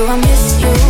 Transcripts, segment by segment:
Do I miss you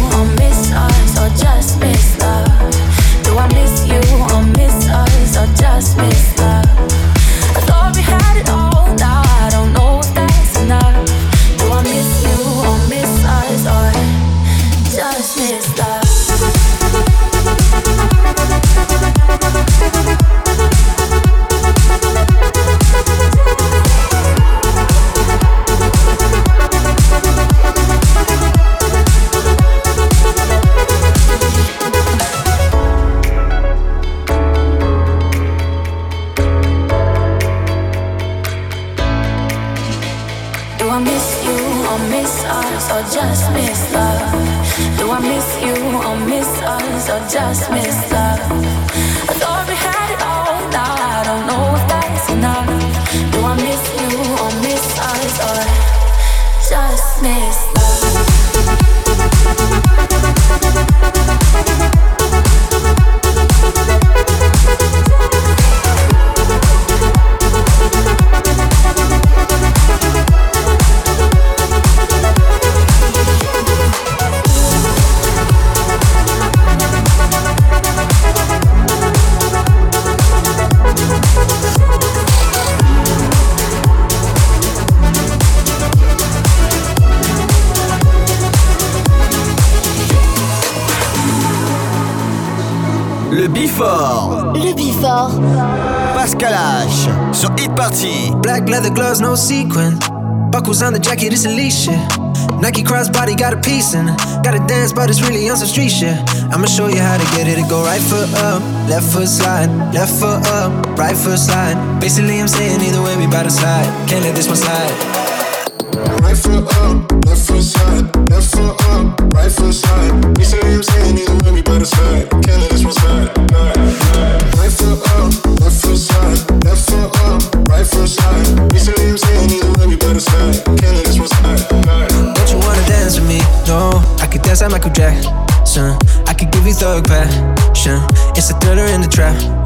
jacket, it's Alicia. Nike crossbody got a piece in it. Gotta dance, but it's really on some street shit. I'ma show you how to get it. It go right foot up, left foot slide, left foot up, right foot slide. Basically, I'm saying either way, we bout to slide. Can't let this one slide.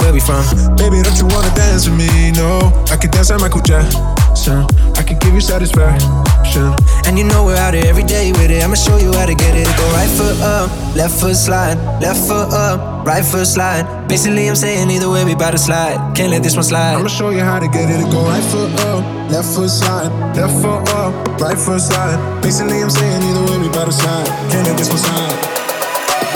Where we from? Baby, don't you wanna dance with me? No, I can dance like Michael Jackson. I can give you satisfaction. And you know we're out here every day with it. I'ma show you how to get it. Go right foot up, left foot slide, left foot up, right foot slide. Basically, I'm saying either way, we bout to slide. Can't let this one slide. I'ma show you how to get it. Go right foot up, left foot slide, left foot up, right foot slide. Basically, I'm saying either way we better slide. Can't let this one slide.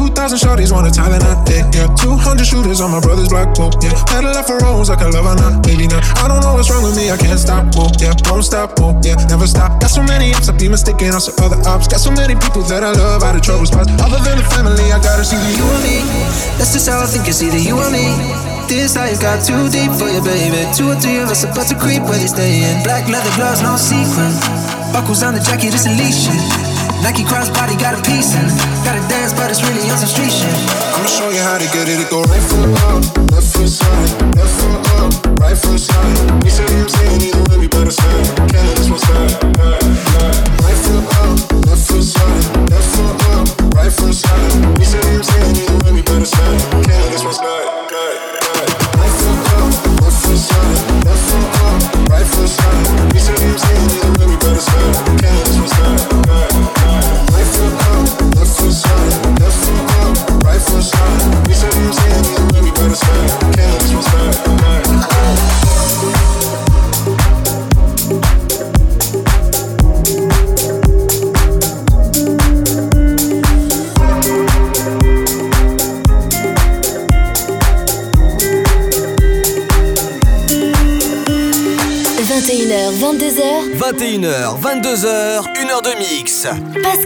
2,000 shorties wanna Thailand I dick, yeah. 200 shooters on my brother's block, book, yeah. Pedal up for rolls like a lover, not baby, not. I don't know what's wrong with me, I can't stop, whoa, yeah. Won't stop, whoa, yeah. Never stop. Got so many ups, I be mistaken on some other ops. Got so many people that I love out of trouble spots. Other than the family, I gotta see the you and me. That's just how I think it's either you or me. This life got too deep for you, baby. Two or three of us about to creep where they stay in. Black leather gloves, no sequins Buckles on the jacket, it's a leash. Nike crossbody got a piece in Gotta dance, but it's really on some street shit. I'ma show you how to get it. It go right foot up, left foot side, left foot up, right foot side. We say I'm saying either way, we better say. Can't let this one slide. Right foot up, left foot side, left foot up, right foot side. We say I'm saying either way, we better say. Can't let this one slide. Right foot up, left foot side, left foot up, right foot side. We say I'm saying either way, we better say. Can't let this one slide.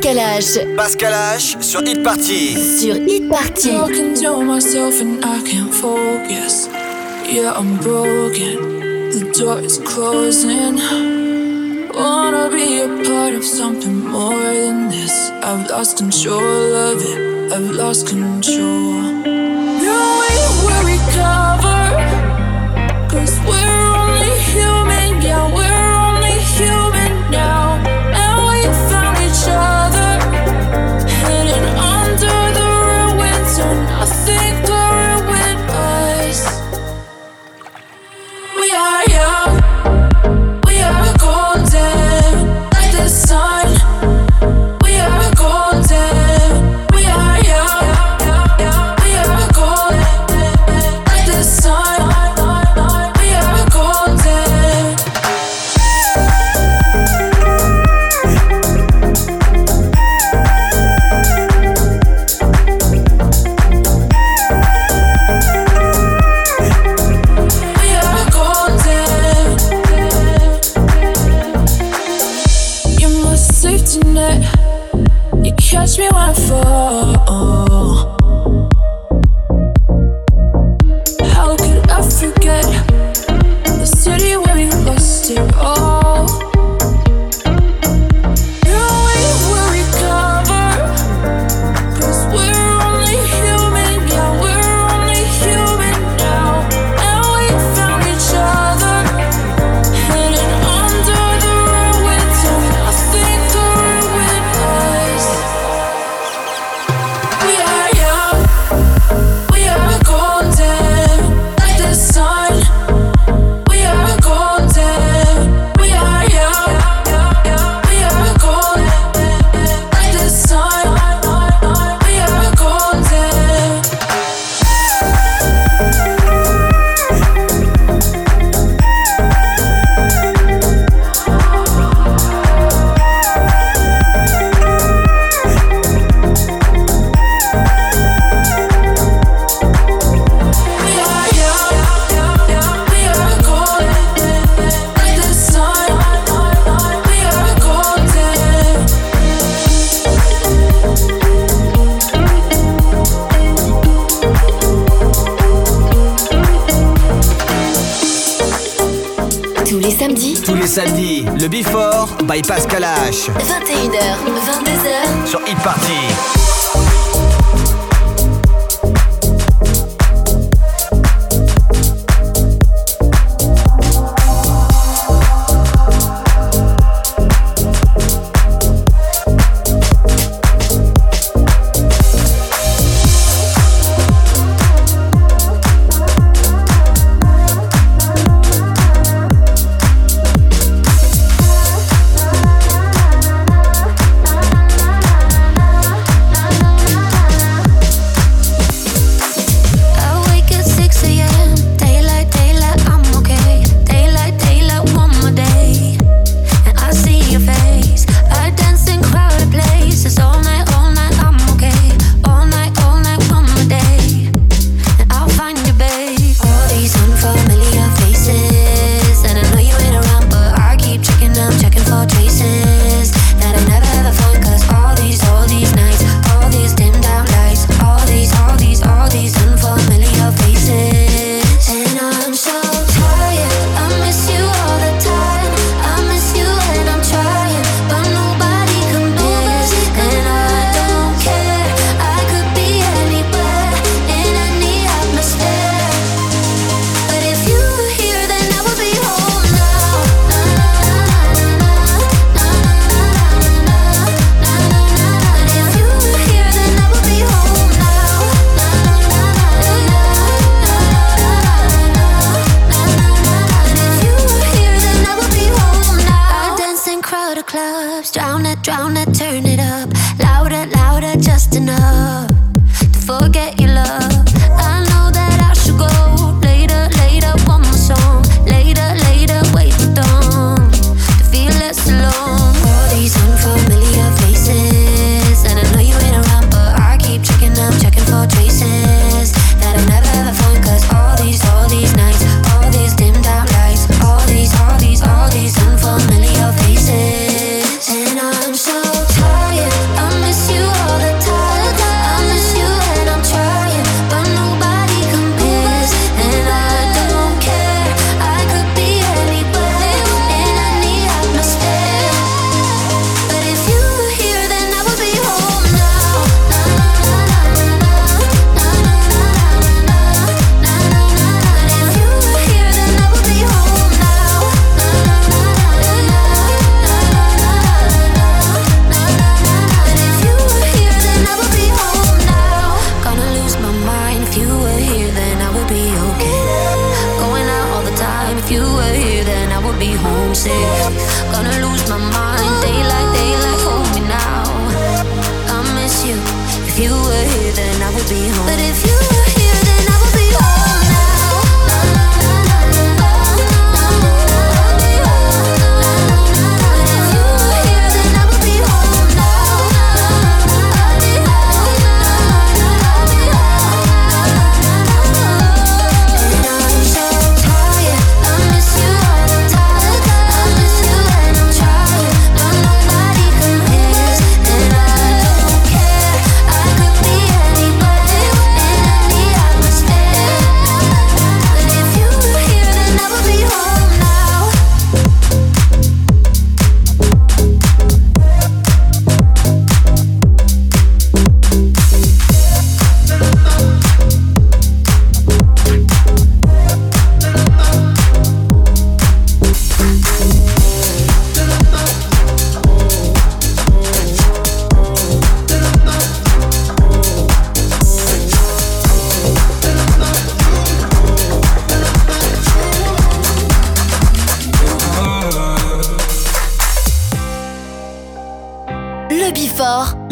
Pascal H. Pascal H sur Hit Party. Sur Hit Party. Talking to myself and I can't focus. Yeah, I'm broken. The door is closing. Wanna be a part of something more than this. I've lost control of it. I've lost control.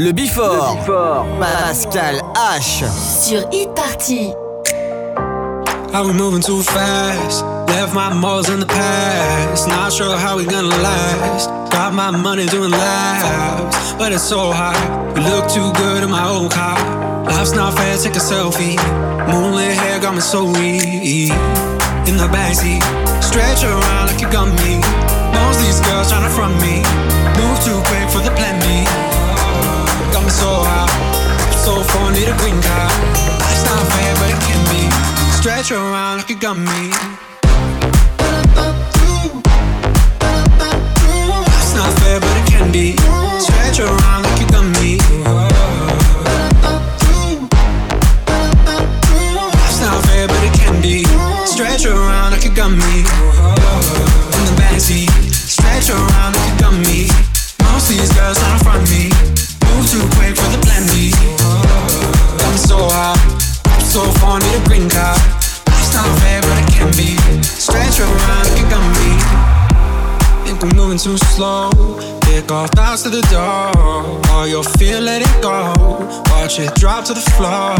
Le Before. Pascal H. sur Hit Party. Are we moving too fast? Left my morals in the past. Not sure how we gonna last. Got my money doing laps, but it's so hot. We look too good in my old car. Life's not fair, take a selfie. Moonlit hair got me so weak. In the backseat, stretch around like you got me. Most these girls tryna front me. Move too quick for the plan B. So hot, so far need a green card. Life's not fair, but it can be. Stretch around like you got me. Life's not fair, but it can be. Stretch around like you got me. Green card. Life's not fair, but it can be. Stretch around like you got me. Think I'm moving too slow. Pick off thoughts to the door. All your fear, let it go. Watch it drop to the floor.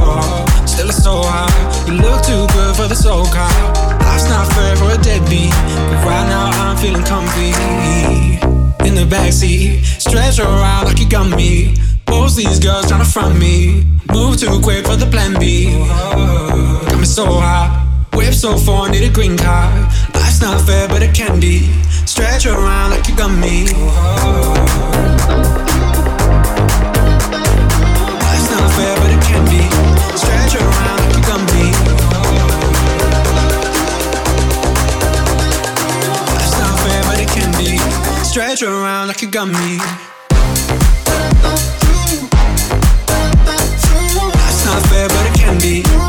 Still it's so high. You look too good for the soul car. Life's not fair for a deadbeat. But right now I'm feeling comfy. In the backseat, stretch around like you got me. Most these girls tryna front me. Move too quick for the plan B. Got me so hot. Whip so far, need a green card. Life's not fair, but it can be. Stretch around like you got me. Life's not fair, but it can be. Stretch around like you got me. Life's not fair, but it can be. Stretch around like you got me. Be.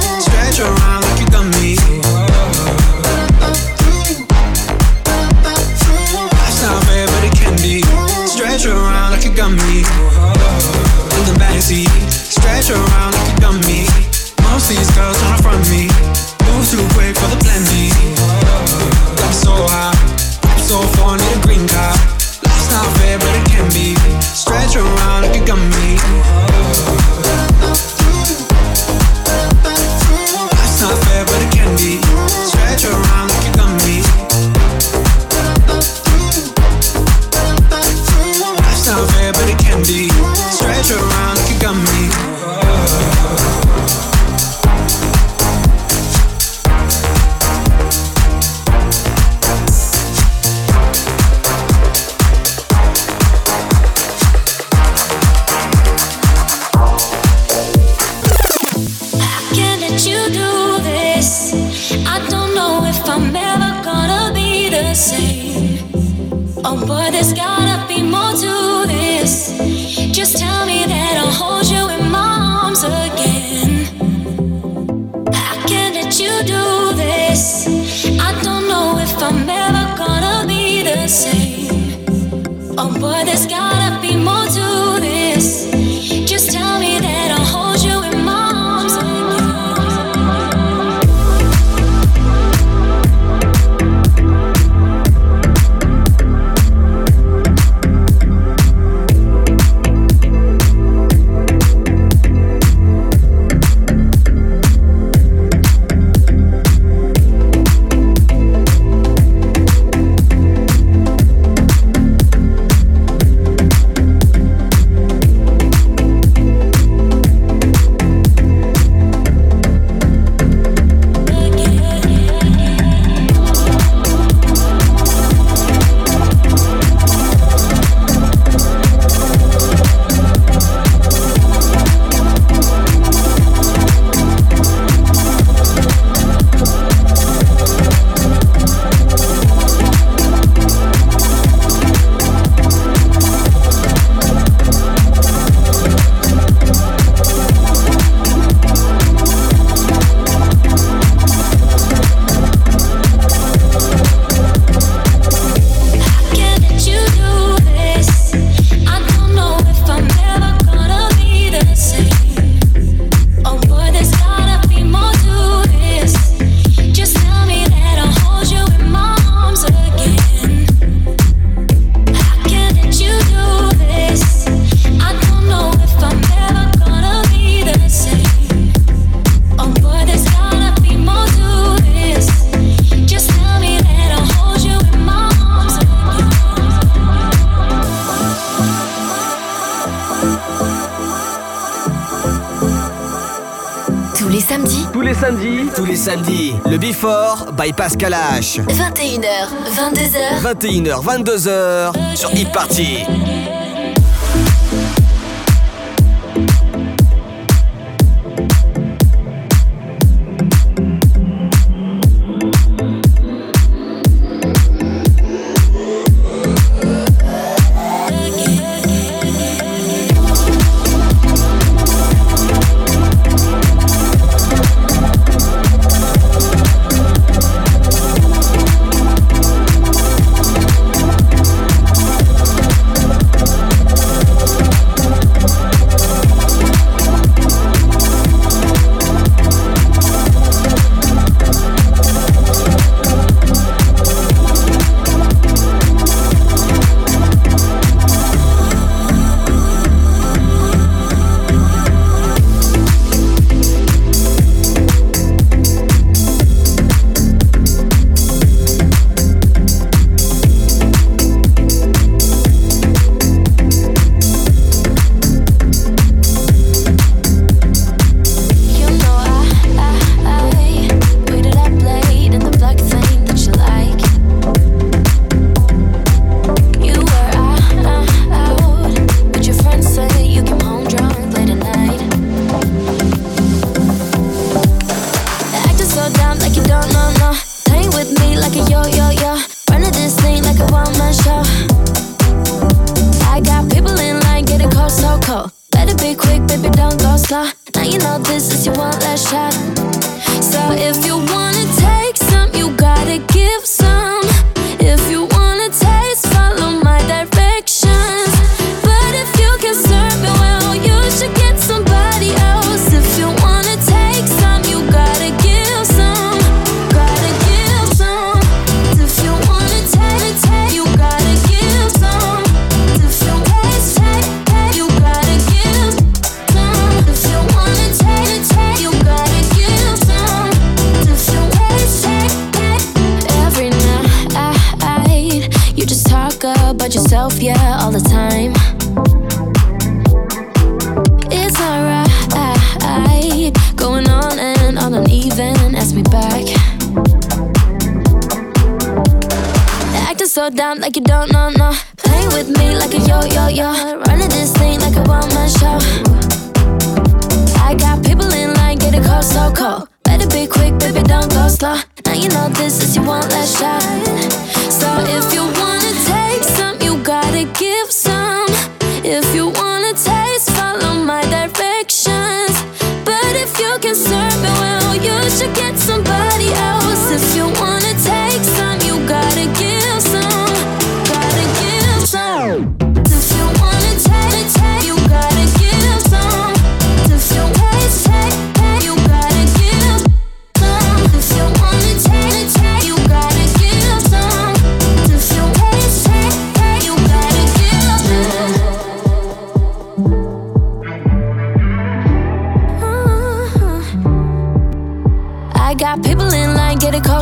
By Pascal H. 21h, 22h. 21h, 22h sur Hit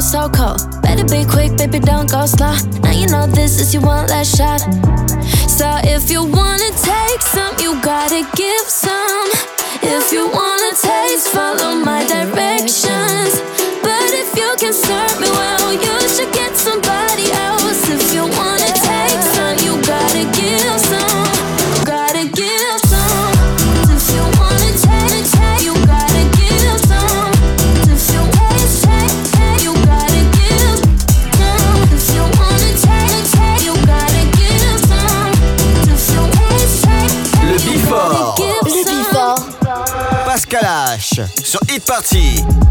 so cold. Better be quick, baby, don't go slow. Now you know this is your one last shot. So if you wanna take some, you gotta give some. If you wanna taste, follow my directions. Sur Hit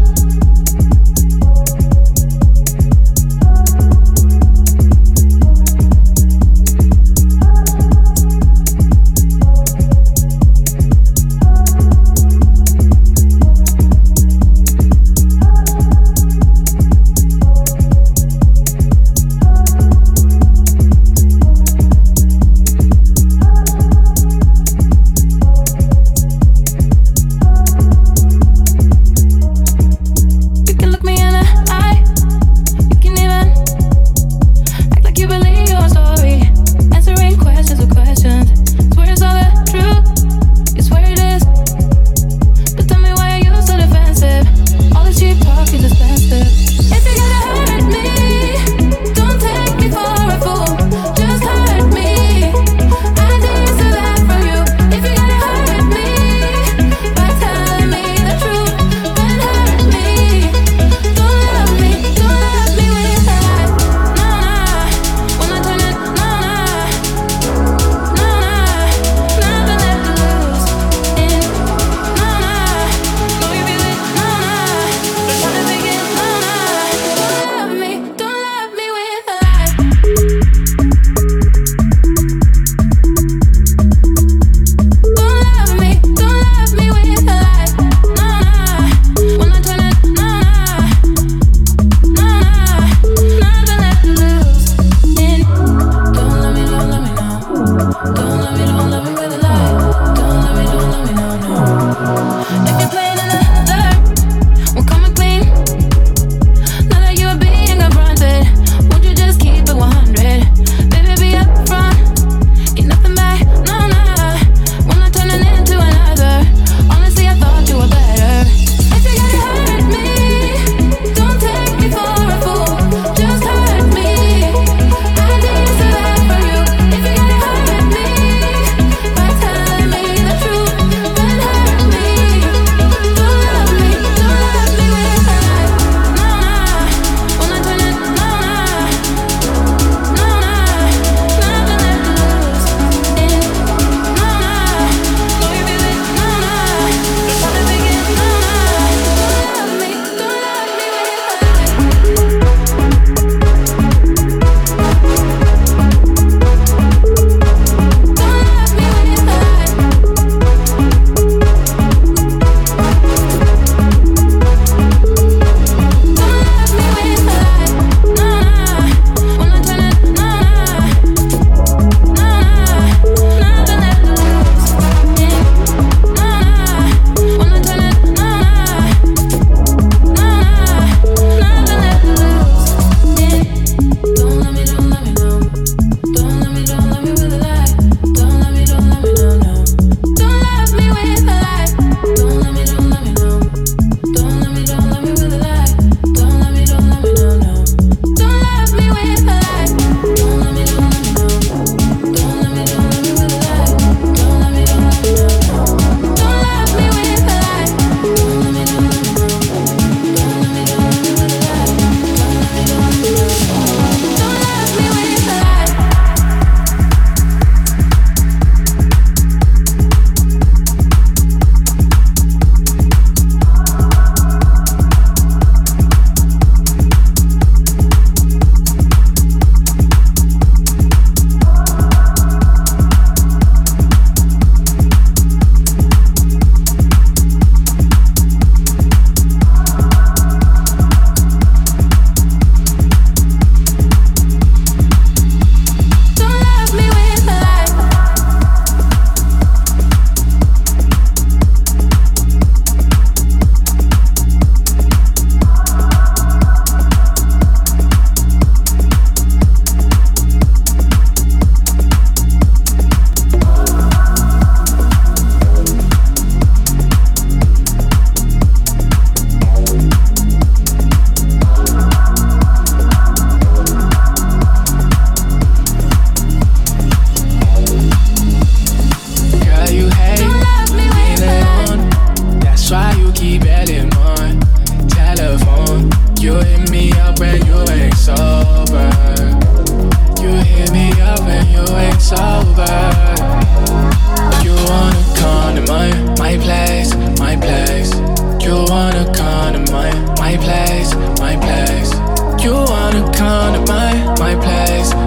eyes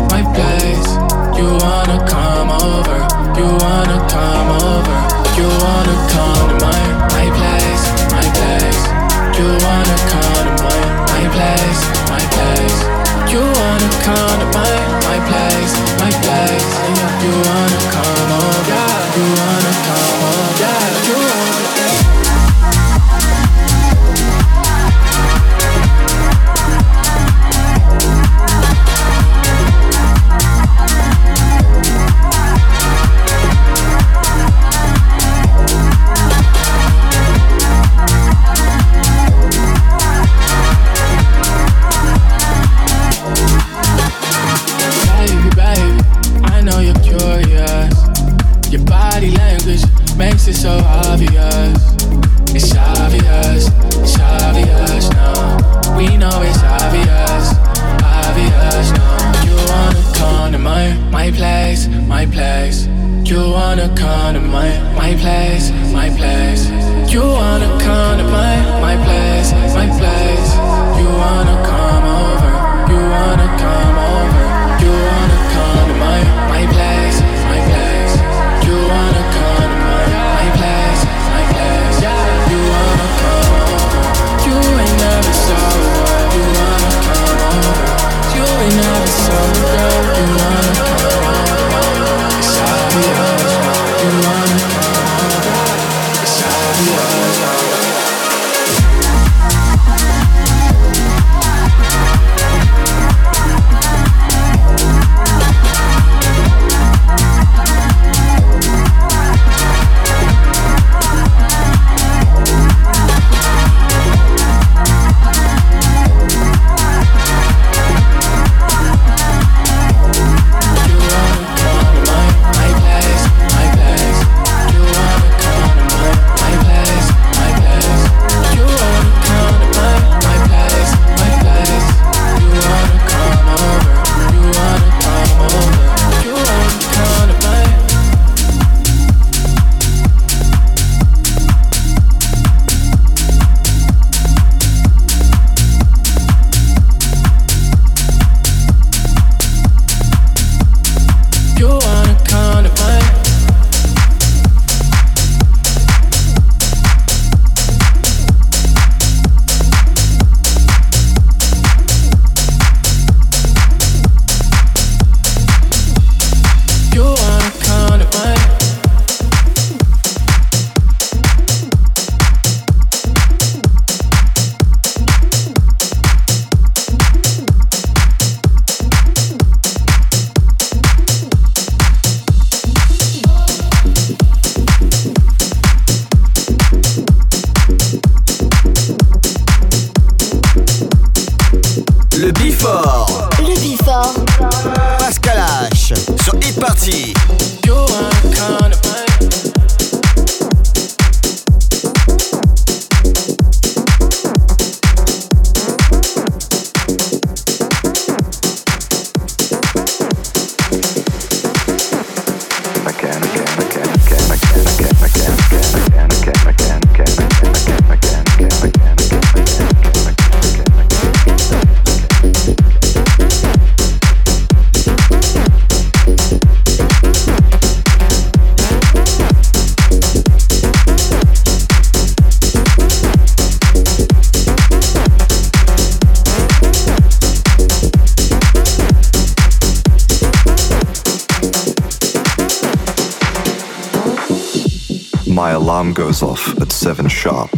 goes off at 7 sharp.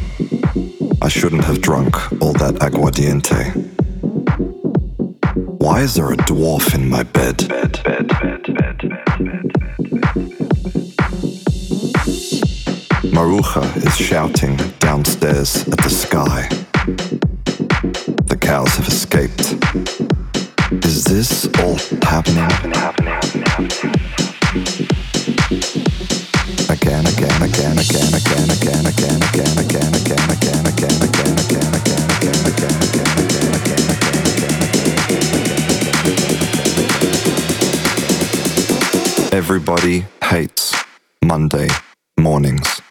I shouldn't have drunk all that aguardiente. Why is there a dwarf in my bed, bed, bed, bed, Maruja is shouting downstairs at the sky. The cows have escaped. Is this all happening? happening, happening, happening, Everybody hates Monday mornings.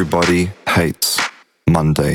Everybody hates Monday